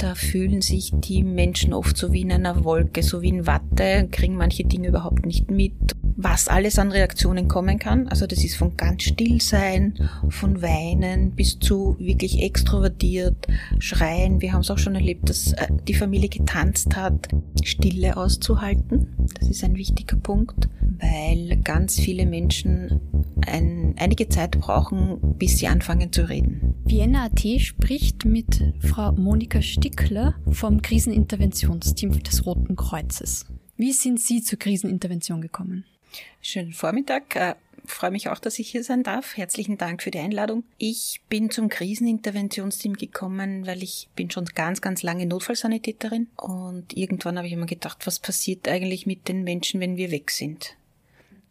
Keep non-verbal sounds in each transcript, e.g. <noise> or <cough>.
Da fühlen sich die Menschen oft so wie in einer Wolke, so wie in Watte, kriegen manche Dinge überhaupt nicht mit. Was alles an Reaktionen kommen kann, also das ist von ganz still sein, von weinen bis zu wirklich extrovertiert, schreien. Wir haben es auch schon erlebt, dass äh, die Familie getanzt hat, Stille auszuhalten. Das ist ein wichtiger Punkt, weil ganz viele Menschen ein, einige Zeit brauchen, bis sie anfangen zu reden. Vienna AT spricht mit Frau Monika Stickler vom Kriseninterventionsteam des Roten Kreuzes. Wie sind Sie zur Krisenintervention gekommen? Schönen Vormittag. Äh, freue mich auch, dass ich hier sein darf. Herzlichen Dank für die Einladung. Ich bin zum Kriseninterventionsteam gekommen, weil ich bin schon ganz, ganz lange Notfallsanitäterin und irgendwann habe ich immer gedacht, was passiert eigentlich mit den Menschen, wenn wir weg sind?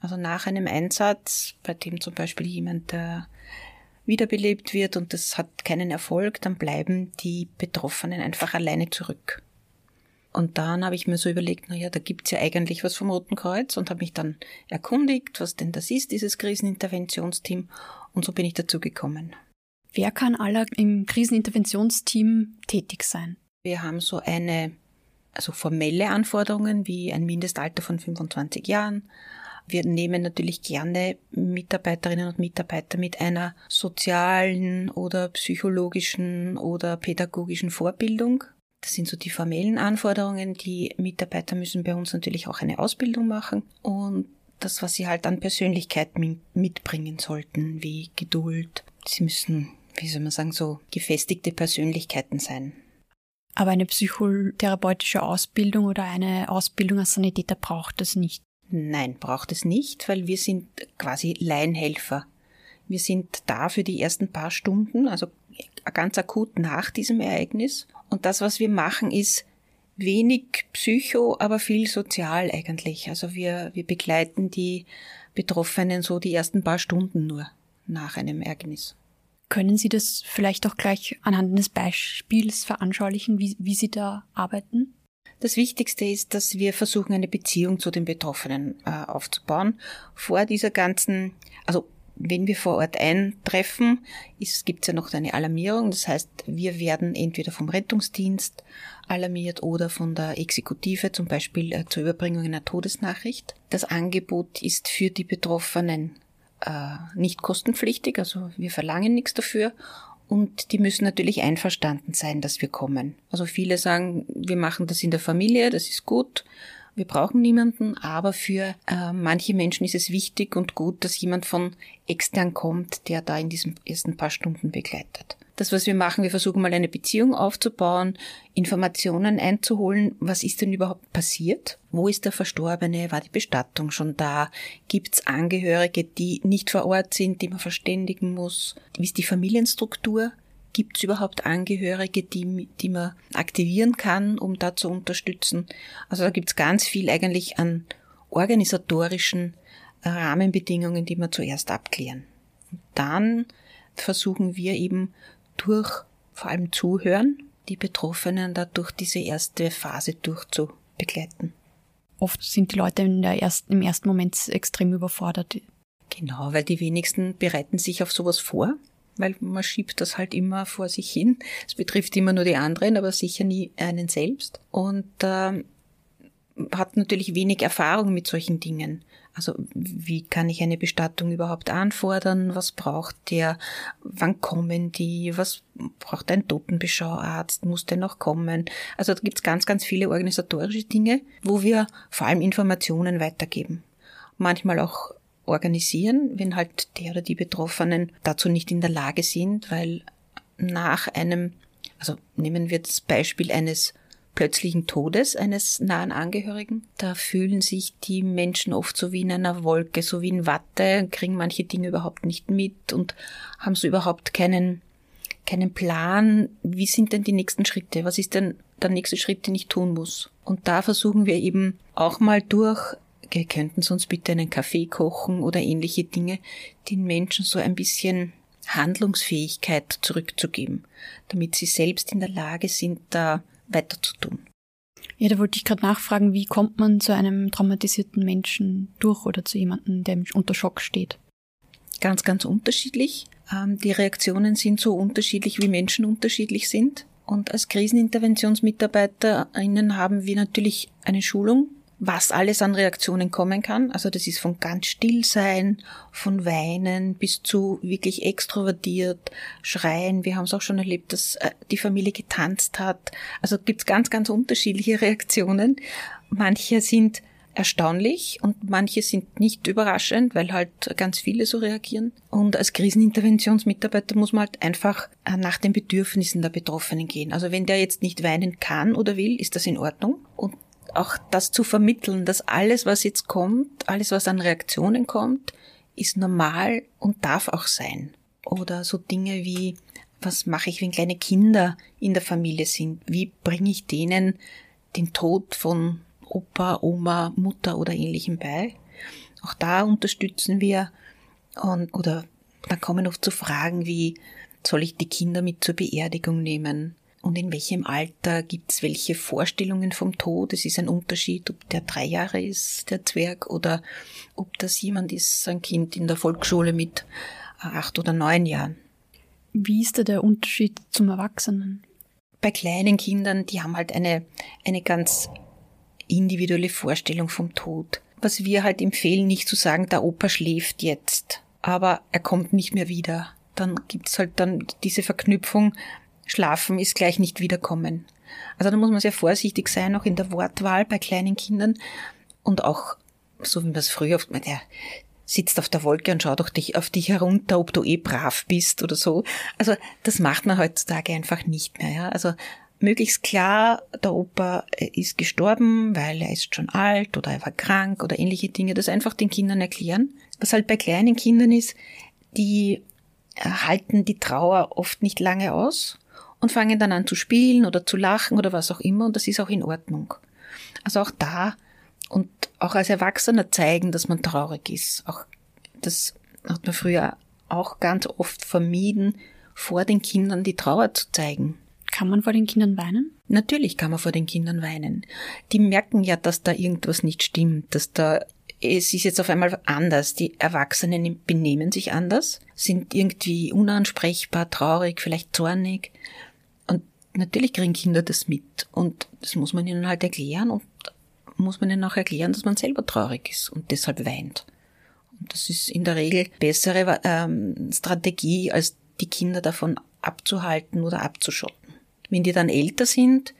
Also nach einem Einsatz, bei dem zum Beispiel jemand äh, wiederbelebt wird und das hat keinen Erfolg, dann bleiben die Betroffenen einfach alleine zurück. Und dann habe ich mir so überlegt, na ja, da gibt's ja eigentlich was vom Roten Kreuz und habe mich dann erkundigt, was denn das ist, dieses Kriseninterventionsteam. Und so bin ich dazu gekommen. Wer kann aller im Kriseninterventionsteam tätig sein? Wir haben so eine, also formelle Anforderungen wie ein Mindestalter von 25 Jahren, wir nehmen natürlich gerne Mitarbeiterinnen und Mitarbeiter mit einer sozialen oder psychologischen oder pädagogischen Vorbildung. Das sind so die formellen Anforderungen. Die Mitarbeiter müssen bei uns natürlich auch eine Ausbildung machen und das, was sie halt an Persönlichkeit mitbringen sollten, wie Geduld. Sie müssen, wie soll man sagen, so gefestigte Persönlichkeiten sein. Aber eine psychotherapeutische Ausbildung oder eine Ausbildung als Sanitäter braucht es nicht. Nein, braucht es nicht, weil wir sind quasi Laienhelfer. Wir sind da für die ersten paar Stunden, also ganz akut nach diesem Ereignis. Und das, was wir machen, ist wenig psycho, aber viel sozial eigentlich. Also wir, wir begleiten die Betroffenen so die ersten paar Stunden nur nach einem Ereignis. Können Sie das vielleicht auch gleich anhand eines Beispiels veranschaulichen, wie, wie Sie da arbeiten? Das Wichtigste ist, dass wir versuchen, eine Beziehung zu den Betroffenen äh, aufzubauen. Vor dieser ganzen, also wenn wir vor Ort eintreffen, gibt es ja noch eine Alarmierung. Das heißt, wir werden entweder vom Rettungsdienst alarmiert oder von der Exekutive, zum Beispiel äh, zur Überbringung einer Todesnachricht. Das Angebot ist für die Betroffenen äh, nicht kostenpflichtig, also wir verlangen nichts dafür und die müssen natürlich einverstanden sein, dass wir kommen. Also viele sagen, wir machen das in der Familie, das ist gut, wir brauchen niemanden, aber für äh, manche Menschen ist es wichtig und gut, dass jemand von extern kommt, der da in diesen ersten paar Stunden begleitet das, was wir machen, wir versuchen mal eine Beziehung aufzubauen, Informationen einzuholen, was ist denn überhaupt passiert? Wo ist der Verstorbene? War die Bestattung schon da? Gibt es Angehörige, die nicht vor Ort sind, die man verständigen muss? Wie ist die Familienstruktur? Gibt es überhaupt Angehörige, die, die man aktivieren kann, um da zu unterstützen? Also da gibt es ganz viel eigentlich an organisatorischen Rahmenbedingungen, die wir zuerst abklären. Und dann versuchen wir eben durch vor allem Zuhören, die Betroffenen da durch diese erste Phase durchzubegleiten. Oft sind die Leute in der ersten, im ersten Moment extrem überfordert. Genau, weil die wenigsten bereiten sich auf sowas vor, weil man schiebt das halt immer vor sich hin. Es betrifft immer nur die anderen, aber sicher nie einen selbst. Und äh, hat natürlich wenig Erfahrung mit solchen Dingen. Also wie kann ich eine Bestattung überhaupt anfordern? Was braucht der? Wann kommen die? Was braucht ein Totenbeschauarzt? Muss der noch kommen? Also da gibt's ganz, ganz viele organisatorische Dinge, wo wir vor allem Informationen weitergeben. Manchmal auch organisieren, wenn halt der oder die Betroffenen dazu nicht in der Lage sind, weil nach einem, also nehmen wir das Beispiel eines plötzlichen Todes eines nahen Angehörigen. Da fühlen sich die Menschen oft so wie in einer Wolke, so wie in Watte, kriegen manche Dinge überhaupt nicht mit und haben so überhaupt keinen, keinen Plan. Wie sind denn die nächsten Schritte? Was ist denn der nächste Schritt, den ich tun muss? Und da versuchen wir eben auch mal durch könnten Sie uns bitte einen Kaffee kochen oder ähnliche Dinge, den Menschen so ein bisschen Handlungsfähigkeit zurückzugeben, damit sie selbst in der Lage sind, da weiter zu tun. Ja, da wollte ich gerade nachfragen, wie kommt man zu einem traumatisierten Menschen durch oder zu jemandem, der unter Schock steht? Ganz, ganz unterschiedlich. Ähm, die Reaktionen sind so unterschiedlich, wie Menschen unterschiedlich sind. Und als Kriseninterventionsmitarbeiterinnen haben wir natürlich eine Schulung, was alles an Reaktionen kommen kann. Also das ist von ganz still sein, von weinen bis zu wirklich extrovertiert, schreien. Wir haben es auch schon erlebt, dass äh, die Familie getanzt hat. Also gibt es ganz, ganz unterschiedliche <laughs> Reaktionen. Manche sind erstaunlich und manche sind nicht überraschend, weil halt ganz viele so reagieren. Und als Kriseninterventionsmitarbeiter muss man halt einfach äh, nach den Bedürfnissen der Betroffenen gehen. Also wenn der jetzt nicht weinen kann oder will, ist das in Ordnung. Und auch das zu vermitteln, dass alles, was jetzt kommt, alles, was an Reaktionen kommt, ist normal und darf auch sein. Oder so Dinge wie, was mache ich, wenn kleine Kinder in der Familie sind? Wie bringe ich denen den Tod von Opa, Oma, Mutter oder ähnlichem bei. Auch da unterstützen wir und, oder dann kommen oft zu Fragen wie, soll ich die Kinder mit zur Beerdigung nehmen? Und in welchem Alter gibt's welche Vorstellungen vom Tod? Es ist ein Unterschied, ob der drei Jahre ist, der Zwerg, oder ob das jemand ist, ein Kind in der Volksschule mit acht oder neun Jahren. Wie ist da der Unterschied zum Erwachsenen? Bei kleinen Kindern, die haben halt eine, eine ganz individuelle Vorstellung vom Tod. Was wir halt empfehlen, nicht zu sagen, der Opa schläft jetzt, aber er kommt nicht mehr wieder. Dann gibt's halt dann diese Verknüpfung, schlafen ist gleich nicht wiederkommen. Also da muss man sehr vorsichtig sein, auch in der Wortwahl bei kleinen Kindern und auch, so wie man es früher oft, der sitzt auf der Wolke und schaut auf dich, auf dich herunter, ob du eh brav bist oder so. Also das macht man heutzutage einfach nicht mehr. Ja? Also möglichst klar, der Opa äh, ist gestorben, weil er ist schon alt oder er war krank oder ähnliche Dinge, das einfach den Kindern erklären. Was halt bei kleinen Kindern ist, die halten die Trauer oft nicht lange aus und fangen dann an zu spielen oder zu lachen oder was auch immer und das ist auch in Ordnung. Also auch da und auch als Erwachsener zeigen, dass man traurig ist. Auch das hat man früher auch ganz oft vermieden, vor den Kindern die Trauer zu zeigen. Kann man vor den Kindern weinen? Natürlich kann man vor den Kindern weinen. Die merken ja, dass da irgendwas nicht stimmt, dass da es ist jetzt auf einmal anders. Die Erwachsenen benehmen sich anders, sind irgendwie unansprechbar, traurig, vielleicht zornig. Natürlich kriegen Kinder das mit. Und das muss man ihnen halt erklären und muss man ihnen auch erklären, dass man selber traurig ist und deshalb weint. Und das ist in der Regel bessere ähm, Strategie, als die Kinder davon abzuhalten oder abzuschotten. Wenn die dann älter sind,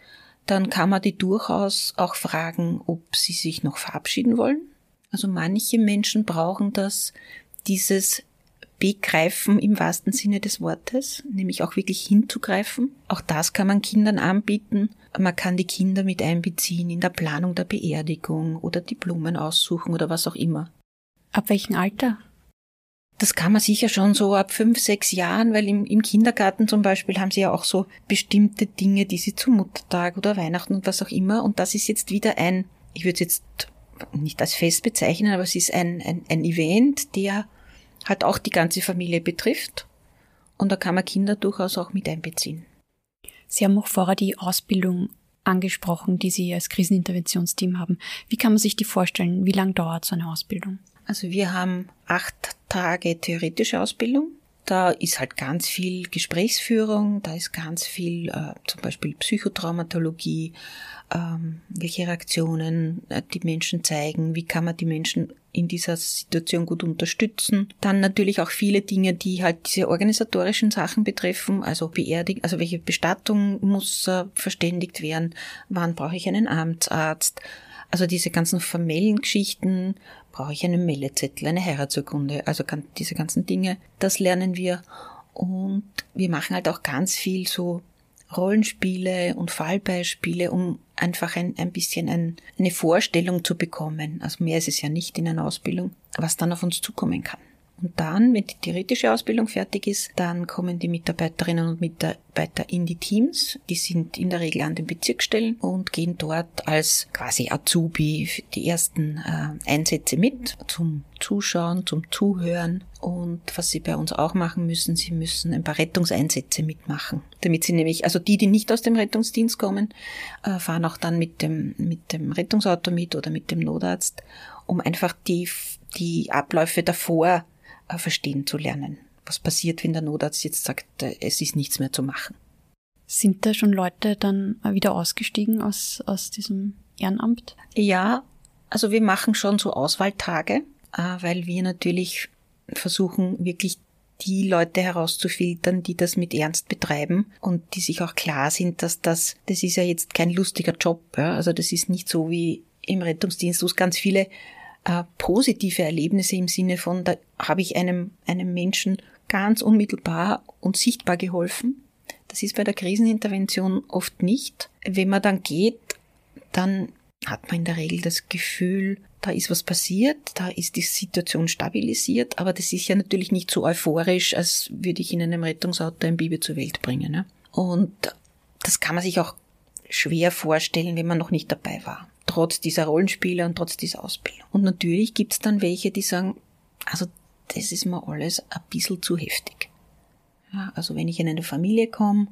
dann kann man die durchaus auch fragen, ob sie sich noch verabschieden wollen. Also manche Menschen brauchen das, dieses Begreifen im wahrsten Sinne des Wortes, nämlich auch wirklich hinzugreifen. Auch das kann man Kindern anbieten. Man kann die Kinder mit einbeziehen in der Planung der Beerdigung oder die Blumen aussuchen oder was auch immer. Ab welchem Alter das kann man sicher schon so ab fünf, sechs Jahren, weil im, im Kindergarten zum Beispiel haben sie ja auch so bestimmte Dinge, die sie zum Muttertag oder Weihnachten und was auch immer. Und das ist jetzt wieder ein, ich würde es jetzt nicht als Fest bezeichnen, aber es ist ein, ein, ein Event, der halt auch die ganze Familie betrifft. Und da kann man Kinder durchaus auch mit einbeziehen. Sie haben auch vorher die Ausbildung angesprochen, die Sie als Kriseninterventionsteam haben. Wie kann man sich die vorstellen? Wie lange dauert so eine Ausbildung? Also wir haben acht Tage theoretische Ausbildung. Da ist halt ganz viel Gesprächsführung, da ist ganz viel äh, zum Beispiel Psychotraumatologie, ähm, welche Reaktionen äh, die Menschen zeigen, wie kann man die Menschen in dieser Situation gut unterstützen. Dann natürlich auch viele Dinge, die halt diese organisatorischen Sachen betreffen, also Beerdigung, also welche Bestattung muss äh, verständigt werden, wann brauche ich einen Amtsarzt, also diese ganzen formellen Geschichten, brauche ich einen Meldezettel, eine Heiratsurkunde, also diese ganzen Dinge, das lernen wir. Und wir machen halt auch ganz viel so Rollenspiele und Fallbeispiele, um einfach ein, ein bisschen ein, eine Vorstellung zu bekommen. Also mehr ist es ja nicht in einer Ausbildung, was dann auf uns zukommen kann. Und dann, wenn die theoretische Ausbildung fertig ist, dann kommen die Mitarbeiterinnen und Mitarbeiter in die Teams. Die sind in der Regel an den Bezirksstellen und gehen dort als quasi Azubi die ersten äh, Einsätze mit zum Zuschauen, zum Zuhören. Und was sie bei uns auch machen müssen, sie müssen ein paar Rettungseinsätze mitmachen. Damit sie nämlich, also die, die nicht aus dem Rettungsdienst kommen, äh, fahren auch dann mit dem, mit dem Rettungsauto mit oder mit dem Notarzt, um einfach die, die Abläufe davor verstehen zu lernen. Was passiert, wenn der Notarzt jetzt sagt, äh, es ist nichts mehr zu machen? Sind da schon Leute dann wieder ausgestiegen aus, aus diesem Ehrenamt? Ja, also wir machen schon so Auswahltage, äh, weil wir natürlich versuchen, wirklich die Leute herauszufiltern, die das mit Ernst betreiben und die sich auch klar sind, dass das, das ist ja jetzt kein lustiger Job. Ja? Also das ist nicht so wie im Rettungsdienst, wo es ganz viele äh, positive Erlebnisse im Sinne von, da habe ich einem, einem Menschen ganz unmittelbar und sichtbar geholfen. Das ist bei der Krisenintervention oft nicht. Wenn man dann geht, dann hat man in der Regel das Gefühl, da ist was passiert, da ist die Situation stabilisiert, aber das ist ja natürlich nicht so euphorisch, als würde ich in einem Rettungsauto ein Baby zur Welt bringen. Ne? Und das kann man sich auch schwer vorstellen, wenn man noch nicht dabei war. Trotz dieser Rollenspiele und trotz dieser Ausbildung. Und natürlich gibt es dann welche, die sagen, also das ist mir alles ein bisschen zu heftig. Ja, also wenn ich in eine Familie komme,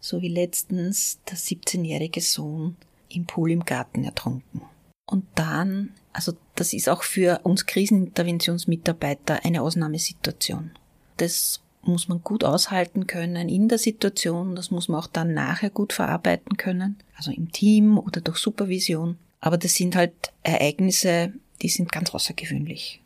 so wie letztens der 17-jährige Sohn im Pool im Garten ertrunken. Und dann, also das ist auch für uns Kriseninterventionsmitarbeiter eine Ausnahmesituation. Das muss man gut aushalten können in der Situation, das muss man auch dann nachher gut verarbeiten können, also im Team oder durch Supervision. Aber das sind halt Ereignisse, die sind ganz außergewöhnlich.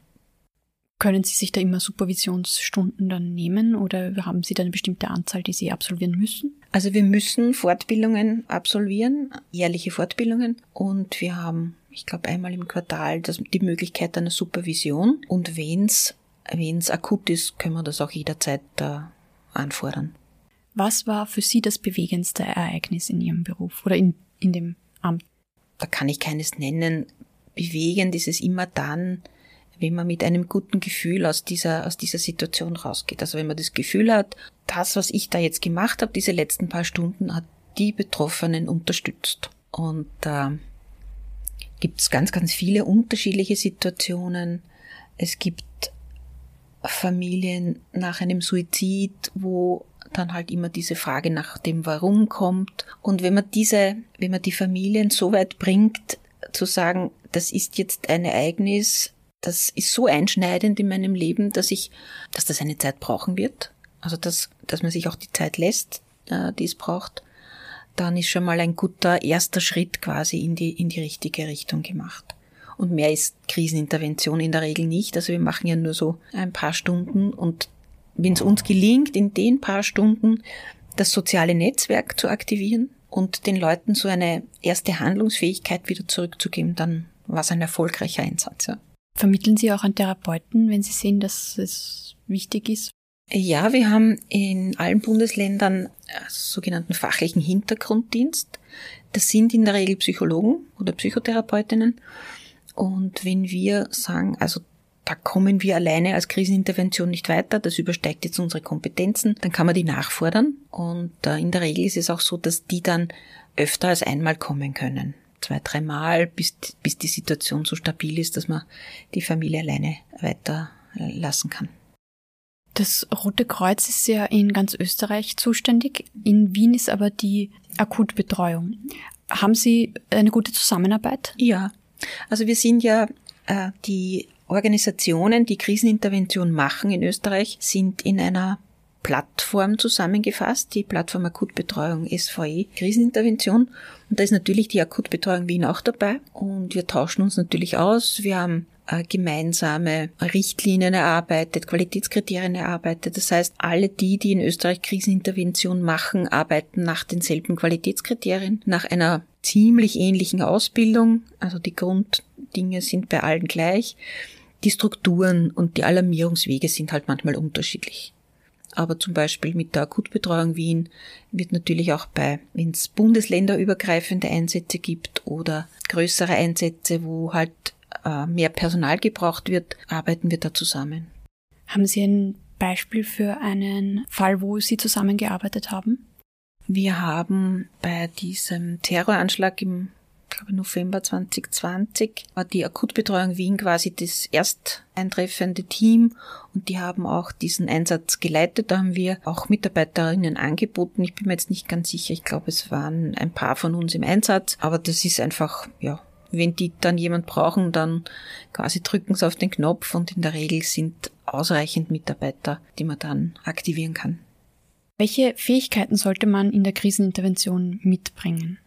Können Sie sich da immer Supervisionsstunden dann nehmen oder haben Sie da eine bestimmte Anzahl, die Sie absolvieren müssen? Also wir müssen Fortbildungen absolvieren, jährliche Fortbildungen und wir haben, ich glaube, einmal im Quartal das, die Möglichkeit einer Supervision und wenn's wenn's akut ist, können wir das auch jederzeit äh, anfordern. Was war für Sie das bewegendste Ereignis in Ihrem Beruf oder in, in dem Amt? Da kann ich keines nennen. Bewegend ist es immer dann, wenn man mit einem guten Gefühl aus dieser, aus dieser Situation rausgeht. Also wenn man das Gefühl hat, das, was ich da jetzt gemacht habe, diese letzten paar Stunden, hat die Betroffenen unterstützt. Und da äh, gibt es ganz, ganz viele unterschiedliche Situationen. Es gibt Familien nach einem Suizid, wo dann halt immer diese Frage nach dem Warum kommt. Und wenn man diese, wenn man die Familien so weit bringt, zu sagen, das ist jetzt ein Ereignis, das ist so einschneidend in meinem Leben, dass ich, dass das eine Zeit brauchen wird. Also dass, dass man sich auch die Zeit lässt, äh, die es braucht. Dann ist schon mal ein guter erster Schritt quasi in die, in die richtige Richtung gemacht. Und mehr ist Krisenintervention in der Regel nicht. Also wir machen ja nur so ein paar Stunden und wenn es uns gelingt, in den paar Stunden das soziale Netzwerk zu aktivieren und den Leuten so eine erste Handlungsfähigkeit wieder zurückzugeben, dann war es ein erfolgreicher Einsatz. Ja. Vermitteln Sie auch an Therapeuten, wenn Sie sehen, dass es wichtig ist? Ja, wir haben in allen Bundesländern sogenannten fachlichen Hintergrunddienst. Das sind in der Regel Psychologen oder Psychotherapeutinnen. Und wenn wir sagen, also da kommen wir alleine als Krisenintervention nicht weiter, das übersteigt jetzt unsere Kompetenzen, dann kann man die nachfordern. Und äh, in der Regel ist es auch so, dass die dann öfter als einmal kommen können zwei, dreimal, bis, bis die Situation so stabil ist, dass man die Familie alleine weiterlassen kann. Das Rote Kreuz ist ja in ganz Österreich zuständig. In Wien ist aber die Akutbetreuung. Haben Sie eine gute Zusammenarbeit? Ja. Also wir sind ja äh, die Organisationen, die Krisenintervention machen in Österreich, sind in einer Plattform zusammengefasst, die Plattform Akutbetreuung SVE Krisenintervention. Und da ist natürlich die Akutbetreuung Wien auch dabei. Und wir tauschen uns natürlich aus. Wir haben äh, gemeinsame Richtlinien erarbeitet, Qualitätskriterien erarbeitet. Das heißt, alle die, die in Österreich Krisenintervention machen, arbeiten nach denselben Qualitätskriterien, nach einer ziemlich ähnlichen Ausbildung. Also die Grunddinge sind bei allen gleich. Die Strukturen und die Alarmierungswege sind halt manchmal unterschiedlich aber zum Beispiel mit der Akutbetreuung Wien wird natürlich auch bei, wenn es bundesländerübergreifende Einsätze gibt oder größere Einsätze, wo halt äh, mehr Personal gebraucht wird, arbeiten wir da zusammen. Haben Sie ein Beispiel für einen Fall, wo Sie zusammengearbeitet haben? Wir haben bei diesem Terroranschlag im glaube November 2020, war die Akutbetreuung Wien quasi das erst eintreffende Team und die haben auch diesen Einsatz geleitet. Da haben wir auch Mitarbeiterinnen angeboten. Ich bin mir jetzt nicht ganz sicher. Ich glaube, es waren ein paar von uns im Einsatz, aber das ist einfach, ja, wenn die dann jemand brauchen, dann quasi drücken sie auf den Knopf und in der Regel sind ausreichend Mitarbeiter, die man dann aktivieren kann. Welche Fähigkeiten sollte man in der Krisenintervention mitbringen?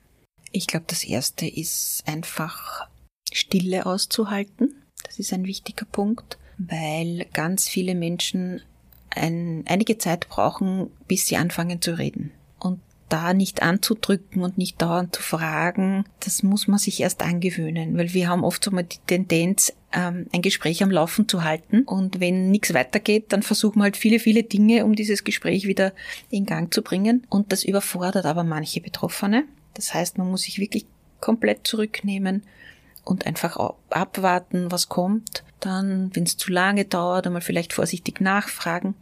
Ich glaube, das erste ist einfach Stille auszuhalten. Das ist ein wichtiger Punkt, weil ganz viele Menschen ein, einige Zeit brauchen, bis sie anfangen zu reden. Da nicht anzudrücken und nicht dauernd zu fragen, das muss man sich erst angewöhnen, weil wir haben oft so mal die Tendenz, ähm, ein Gespräch am Laufen zu halten und wenn nichts weitergeht, dann versuchen wir halt viele, viele Dinge, um dieses Gespräch wieder in Gang zu bringen und das überfordert aber manche Betroffene. Das heißt, man muss sich wirklich komplett zurücknehmen und einfach abwarten, was kommt. Dann, wenn es zu lange dauert, einmal vielleicht vorsichtig nachfragen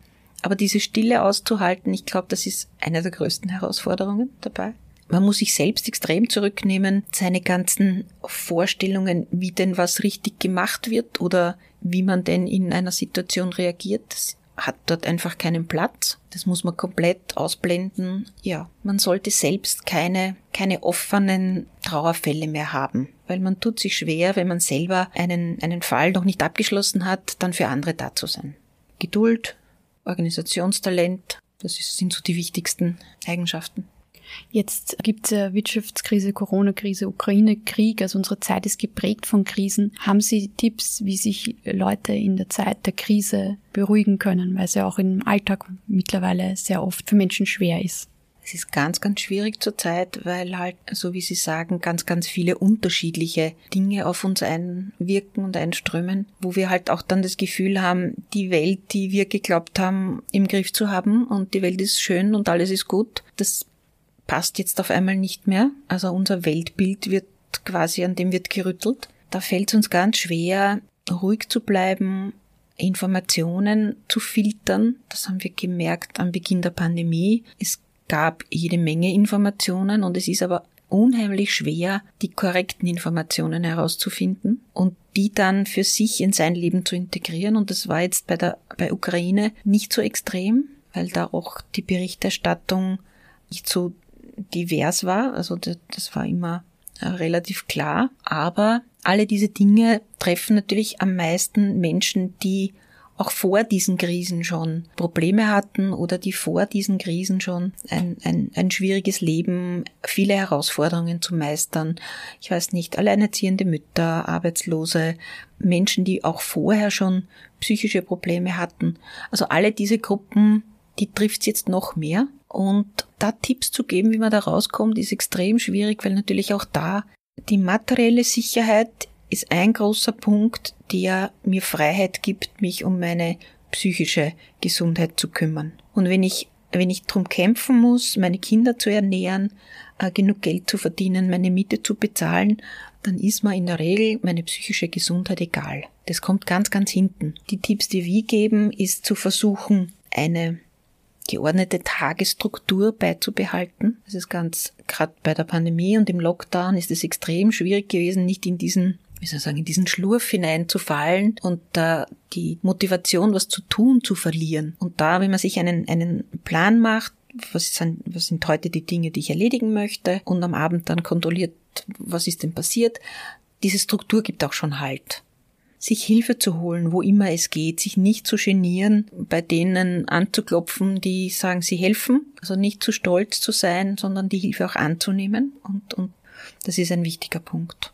aber diese Stille auszuhalten, ich glaube, das ist eine der größten Herausforderungen dabei. Man muss sich selbst extrem zurücknehmen, seine ganzen Vorstellungen, wie denn was richtig gemacht wird oder wie man denn in einer Situation reagiert. Das hat dort einfach keinen Platz. Das muss man komplett ausblenden. Ja, man sollte selbst keine, keine offenen Trauerfälle mehr haben, weil man tut sich schwer, wenn man selber einen, einen Fall noch nicht abgeschlossen hat, dann für andere da zu sein. Geduld, Organisationstalent. Das sind so die wichtigsten Eigenschaften. Jetzt gibt es ja Wirtschaftskrise, Corona-Krise, Ukraine-Krieg, also unsere Zeit ist geprägt von Krisen. Haben Sie Tipps, wie sich Leute in der Zeit der Krise beruhigen können, weil es ja auch im Alltag mittlerweile sehr oft für Menschen schwer ist? Es ist ganz, ganz schwierig zurzeit, weil halt, so wie Sie sagen, ganz, ganz viele unterschiedliche Dinge auf uns einwirken und einströmen, wo wir halt auch dann das Gefühl haben, die Welt, die wir geglaubt haben, im Griff zu haben und die Welt ist schön und alles ist gut, das passt jetzt auf einmal nicht mehr. Also unser Weltbild wird quasi, an dem wird gerüttelt. Da fällt es uns ganz schwer, ruhig zu bleiben, Informationen zu filtern. Das haben wir gemerkt am Beginn der Pandemie. Es gab jede Menge Informationen und es ist aber unheimlich schwer, die korrekten Informationen herauszufinden und die dann für sich in sein Leben zu integrieren. Und das war jetzt bei der, bei Ukraine nicht so extrem, weil da auch die Berichterstattung nicht so divers war. Also das, das war immer äh, relativ klar. Aber alle diese Dinge treffen natürlich am meisten Menschen, die auch vor diesen Krisen schon Probleme hatten oder die vor diesen Krisen schon ein, ein, ein schwieriges Leben, viele Herausforderungen zu meistern. Ich weiß nicht, alleinerziehende Mütter, Arbeitslose, Menschen, die auch vorher schon psychische Probleme hatten. Also alle diese Gruppen, die trifft's jetzt noch mehr. Und da Tipps zu geben, wie man da rauskommt, ist extrem schwierig, weil natürlich auch da die materielle Sicherheit ist ein großer Punkt, der mir Freiheit gibt, mich um meine psychische Gesundheit zu kümmern. Und wenn ich, wenn ich drum kämpfen muss, meine Kinder zu ernähren, äh, genug Geld zu verdienen, meine Miete zu bezahlen, dann ist mir in der Regel meine psychische Gesundheit egal. Das kommt ganz, ganz hinten. Die Tipps, die wir geben, ist zu versuchen, eine geordnete Tagesstruktur beizubehalten. Das ist ganz, gerade bei der Pandemie und im Lockdown ist es extrem schwierig gewesen, nicht in diesen wie soll ich sagen, in diesen Schlurf hineinzufallen und da die Motivation, was zu tun, zu verlieren. Und da, wenn man sich einen, einen Plan macht, was sind, was sind heute die Dinge, die ich erledigen möchte und am Abend dann kontrolliert, was ist denn passiert, diese Struktur gibt auch schon Halt. Sich Hilfe zu holen, wo immer es geht, sich nicht zu genieren, bei denen anzuklopfen, die sagen, sie helfen, also nicht zu stolz zu sein, sondern die Hilfe auch anzunehmen und, und das ist ein wichtiger Punkt.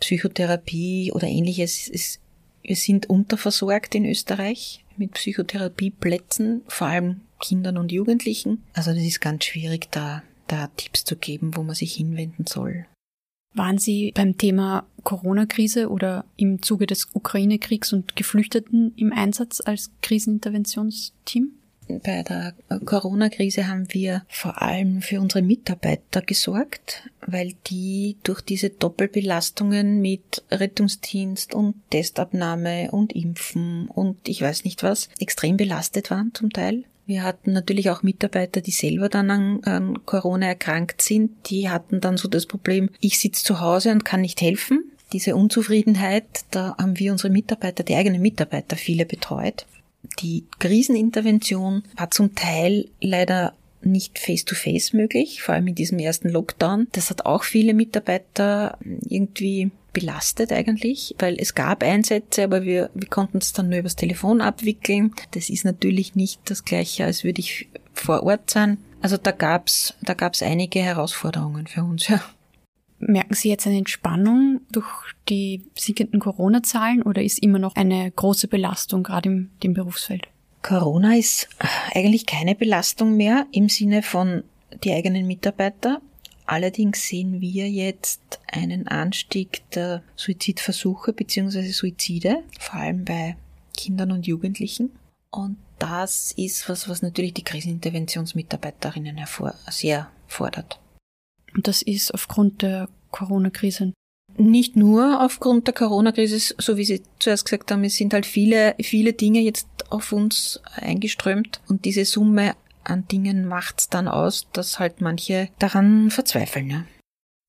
Psychotherapie oder ähnliches ist, wir sind unterversorgt in Österreich mit Psychotherapieplätzen, vor allem Kindern und Jugendlichen. Also das ist ganz schwierig, da, da Tipps zu geben, wo man sich hinwenden soll. Waren Sie beim Thema Corona-Krise oder im Zuge des Ukraine-Kriegs und Geflüchteten im Einsatz als Kriseninterventionsteam? Bei der Corona-Krise haben wir vor allem für unsere Mitarbeiter gesorgt, weil die durch diese Doppelbelastungen mit Rettungsdienst und Testabnahme und Impfen und ich weiß nicht was extrem belastet waren zum Teil. Wir hatten natürlich auch Mitarbeiter, die selber dann an, an Corona erkrankt sind. Die hatten dann so das Problem, ich sitze zu Hause und kann nicht helfen. Diese Unzufriedenheit, da haben wir unsere Mitarbeiter, die eigenen Mitarbeiter, viele betreut. Die Krisenintervention war zum Teil leider nicht face-to-face -face möglich, vor allem in diesem ersten Lockdown. Das hat auch viele Mitarbeiter irgendwie belastet eigentlich, weil es gab Einsätze, aber wir, wir konnten es dann nur übers Telefon abwickeln. Das ist natürlich nicht das gleiche, als würde ich vor Ort sind. Also da gab's da gab's einige Herausforderungen für uns, ja. Merken Sie jetzt eine Entspannung durch die sinkenden Corona-Zahlen oder ist immer noch eine große Belastung gerade im dem Berufsfeld? Corona ist eigentlich keine Belastung mehr im Sinne von die eigenen Mitarbeiter. Allerdings sehen wir jetzt einen Anstieg der Suizidversuche bzw. Suizide, vor allem bei Kindern und Jugendlichen. Und das ist was, was natürlich die Kriseninterventionsmitarbeiterinnen hervor, sehr fordert. Und das ist aufgrund der Corona-Krise nicht nur aufgrund der Corona-Krise, so wie Sie zuerst gesagt haben, es sind halt viele, viele Dinge jetzt auf uns eingeströmt und diese Summe an Dingen macht's dann aus, dass halt manche daran verzweifeln. Ja.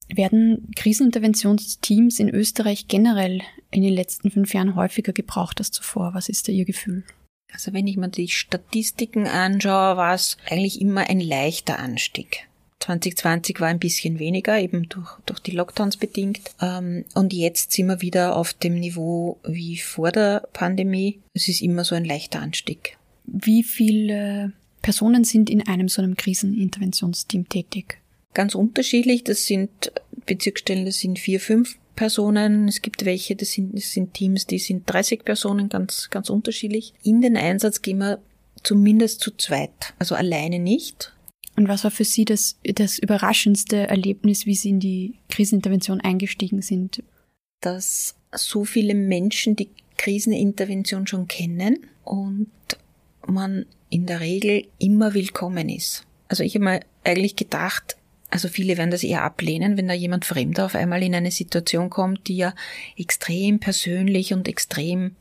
Werden Kriseninterventionsteams in Österreich generell in den letzten fünf Jahren häufiger gebraucht als zuvor? Was ist da Ihr Gefühl? Also wenn ich mir die Statistiken anschaue, war es eigentlich immer ein leichter Anstieg. 2020 war ein bisschen weniger, eben durch, durch die Lockdowns bedingt. Ähm, und jetzt sind wir wieder auf dem Niveau wie vor der Pandemie. Es ist immer so ein leichter Anstieg. Wie viele Personen sind in einem so einem Kriseninterventionsteam tätig? Ganz unterschiedlich. Das sind Bezirksstellen, das sind vier, fünf Personen. Es gibt welche, das sind, das sind Teams, die sind 30 Personen, ganz, ganz unterschiedlich. In den Einsatz gehen wir zumindest zu zweit. Also alleine nicht. Und was war für Sie das, das überraschendste Erlebnis, wie Sie in die Krisenintervention eingestiegen sind? Dass so viele Menschen die Krisenintervention schon kennen und man in der Regel immer willkommen ist. Also ich habe mal eigentlich gedacht, also viele werden das eher ablehnen, wenn da jemand Fremder auf einmal in eine Situation kommt, die ja extrem persönlich und extrem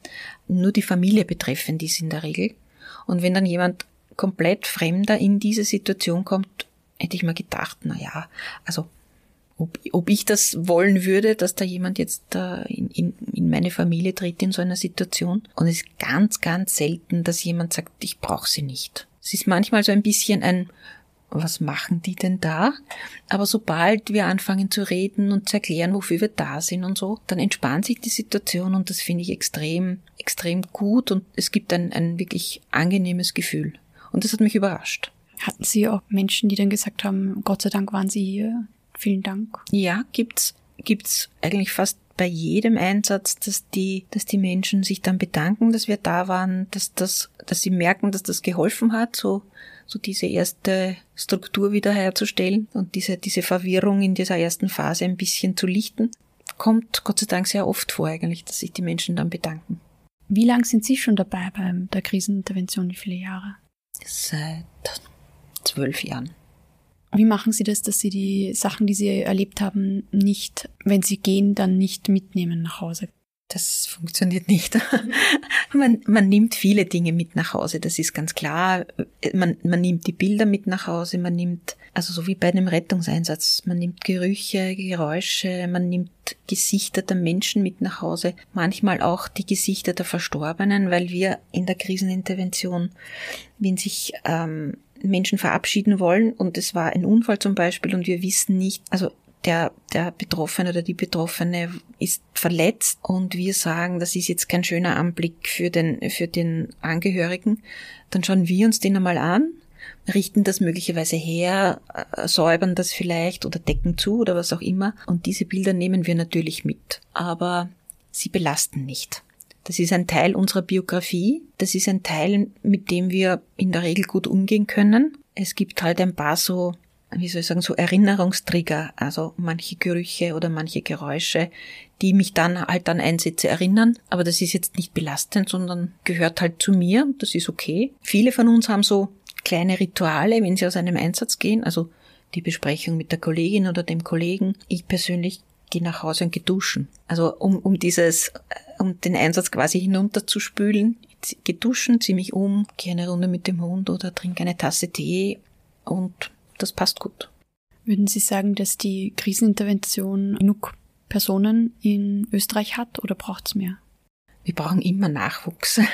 nur die Familie betreffend ist in der Regel. Und wenn dann jemand komplett Fremder in diese Situation kommt, hätte ich mir gedacht, na ja, also ob, ob ich das wollen würde, dass da jemand jetzt äh, in, in, in meine Familie tritt in so einer Situation. Und es ist ganz, ganz selten, dass jemand sagt, ich brauche sie nicht. Es ist manchmal so ein bisschen ein, was machen die denn da? Aber sobald wir anfangen zu reden und zu erklären, wofür wir da sind und so, dann entspannt sich die Situation und das finde ich extrem, extrem gut und es gibt ein, ein wirklich angenehmes Gefühl. Und das hat mich überrascht. Hatten Sie auch Menschen, die dann gesagt haben, Gott sei Dank waren Sie hier? Vielen Dank. Ja, gibt's, gibt's eigentlich fast bei jedem Einsatz, dass die, dass die Menschen sich dann bedanken, dass wir da waren, dass das, dass sie merken, dass das geholfen hat, so, so diese erste Struktur wiederherzustellen und diese, diese Verwirrung in dieser ersten Phase ein bisschen zu lichten. Kommt Gott sei Dank sehr oft vor eigentlich, dass sich die Menschen dann bedanken. Wie lang sind Sie schon dabei bei der Krisenintervention? Wie viele Jahre? Seit zwölf Jahren. Wie machen Sie das, dass Sie die Sachen, die Sie erlebt haben, nicht, wenn Sie gehen, dann nicht mitnehmen nach Hause? Das funktioniert nicht. <laughs> man, man nimmt viele Dinge mit nach Hause, das ist ganz klar. Man, man nimmt die Bilder mit nach Hause, man nimmt, also so wie bei einem Rettungseinsatz, man nimmt Gerüche, Geräusche, man nimmt Gesichter der Menschen mit nach Hause, manchmal auch die Gesichter der Verstorbenen, weil wir in der Krisenintervention, wenn sich ähm, Menschen verabschieden wollen und es war ein Unfall zum Beispiel und wir wissen nicht, also der, der Betroffene oder die Betroffene ist verletzt und wir sagen, das ist jetzt kein schöner Anblick für den, für den Angehörigen, dann schauen wir uns den einmal an, richten das möglicherweise her, äh, säubern das vielleicht oder decken zu oder was auch immer und diese Bilder nehmen wir natürlich mit, aber sie belasten nicht. Das ist ein Teil unserer Biografie. Das ist ein Teil, mit dem wir in der Regel gut umgehen können. Es gibt halt ein paar so wie soll ich sagen, so Erinnerungstrigger, also manche Gerüche oder manche Geräusche, die mich dann halt an Einsätze erinnern. Aber das ist jetzt nicht belastend, sondern gehört halt zu mir. Das ist okay. Viele von uns haben so kleine Rituale, wenn sie aus einem Einsatz gehen, also die Besprechung mit der Kollegin oder dem Kollegen. Ich persönlich gehe nach Hause und gehe duschen. Also um, um dieses, um den Einsatz quasi hinunterzuspülen. Ich gehe duschen, ziehe mich um, gehe eine Runde mit dem Hund oder trinke eine Tasse Tee und das passt gut. Würden Sie sagen, dass die Krisenintervention genug Personen in Österreich hat oder braucht es mehr? Wir brauchen immer Nachwuchs. <laughs>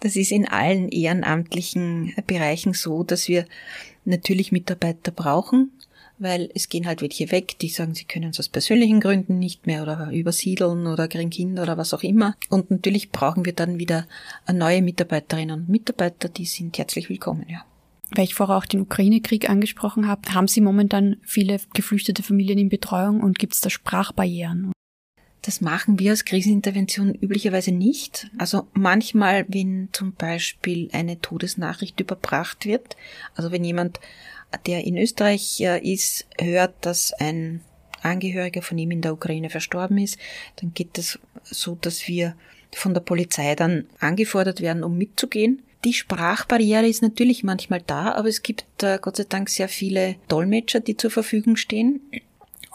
Das ist in allen ehrenamtlichen Bereichen so, dass wir natürlich Mitarbeiter brauchen, weil es gehen halt welche weg, die sagen, sie können es aus persönlichen Gründen nicht mehr oder übersiedeln oder kriegen Kinder oder was auch immer. Und natürlich brauchen wir dann wieder neue Mitarbeiterinnen und Mitarbeiter, die sind herzlich willkommen, ja. Weil ich vorher auch den Ukraine-Krieg angesprochen habe, haben Sie momentan viele geflüchtete Familien in Betreuung und gibt es da Sprachbarrieren? Das machen wir als Krisenintervention üblicherweise nicht. Also manchmal, wenn zum Beispiel eine Todesnachricht überbracht wird, also wenn jemand, der in Österreich äh, ist, hört, dass ein Angehöriger von ihm in der Ukraine verstorben ist, dann geht es das so, dass wir von der Polizei dann angefordert werden, um mitzugehen. Die Sprachbarriere ist natürlich manchmal da, aber es gibt äh, Gott sei Dank sehr viele Dolmetscher, die zur Verfügung stehen.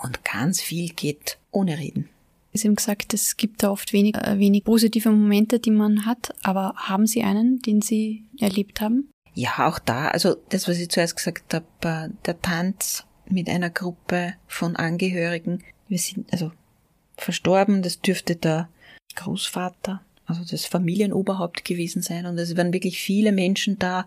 Und ganz viel geht ohne Reden. Sie haben gesagt, es gibt da oft wenig, äh, wenig positive Momente, die man hat, aber haben Sie einen, den Sie erlebt haben? Ja, auch da. Also das, was ich zuerst gesagt habe, äh, der Tanz mit einer Gruppe von Angehörigen. Wir sind also verstorben, das dürfte der Großvater, also das Familienoberhaupt gewesen sein. Und es waren wirklich viele Menschen da.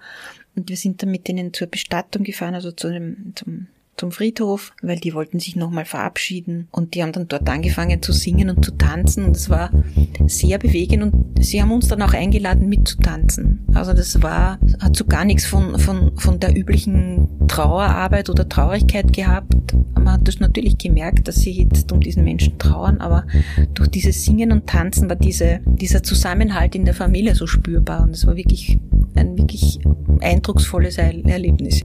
Und wir sind dann mit denen zur Bestattung gefahren, also zu dem, zum zum Friedhof, weil die wollten sich nochmal verabschieden und die haben dann dort angefangen zu singen und zu tanzen und es war sehr bewegend und sie haben uns dann auch eingeladen mitzutanzen. Also das war, hat so gar nichts von, von, von der üblichen Trauerarbeit oder Traurigkeit gehabt. Man hat das natürlich gemerkt, dass sie jetzt um diesen Menschen trauern, aber durch dieses Singen und Tanzen war diese, dieser Zusammenhalt in der Familie so spürbar und es war wirklich ein wirklich eindrucksvolles Erlebnis.